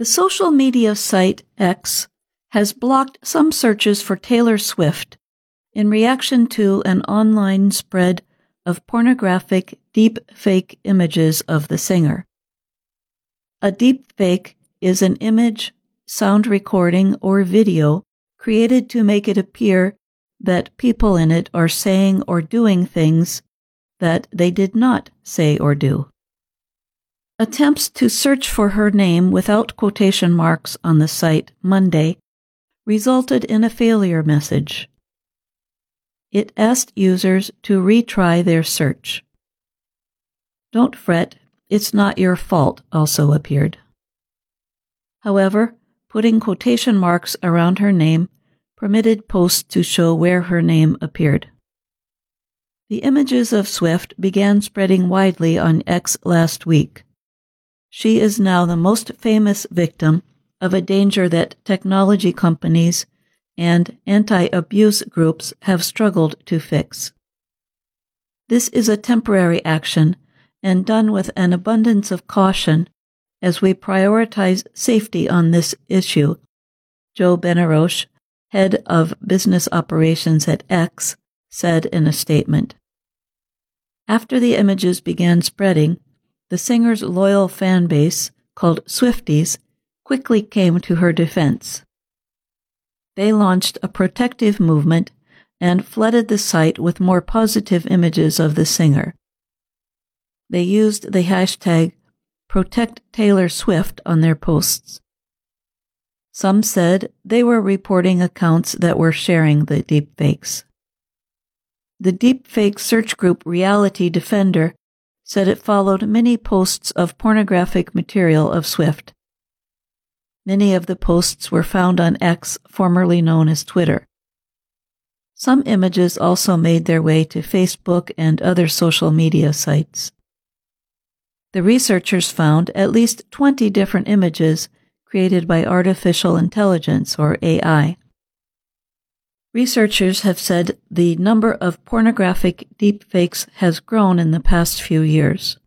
The social media site X has blocked some searches for Taylor Swift in reaction to an online spread of pornographic deep fake images of the singer. A deep fake is an image, sound recording, or video created to make it appear that people in it are saying or doing things that they did not say or do. Attempts to search for her name without quotation marks on the site Monday resulted in a failure message. It asked users to retry their search. Don't fret, it's not your fault also appeared. However, putting quotation marks around her name permitted posts to show where her name appeared. The images of Swift began spreading widely on X last week. She is now the most famous victim of a danger that technology companies and anti abuse groups have struggled to fix. This is a temporary action and done with an abundance of caution as we prioritize safety on this issue, Joe Benarroch, head of business operations at X, said in a statement. After the images began spreading, the singer's loyal fan base, called Swifties, quickly came to her defense. They launched a protective movement and flooded the site with more positive images of the singer. They used the hashtag Protect Taylor Swift on their posts. Some said they were reporting accounts that were sharing the deepfakes. The deepfake search group Reality Defender said it followed many posts of pornographic material of Swift. Many of the posts were found on X, formerly known as Twitter. Some images also made their way to Facebook and other social media sites. The researchers found at least 20 different images created by artificial intelligence, or AI. Researchers have said the number of pornographic deepfakes has grown in the past few years.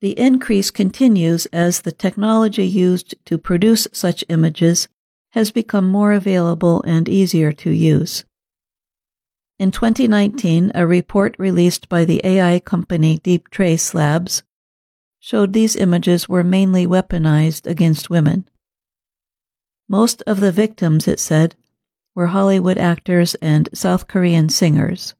The increase continues as the technology used to produce such images has become more available and easier to use. In 2019, a report released by the AI company Deeptrace Labs showed these images were mainly weaponized against women. Most of the victims, it said, were Hollywood actors and South Korean singers.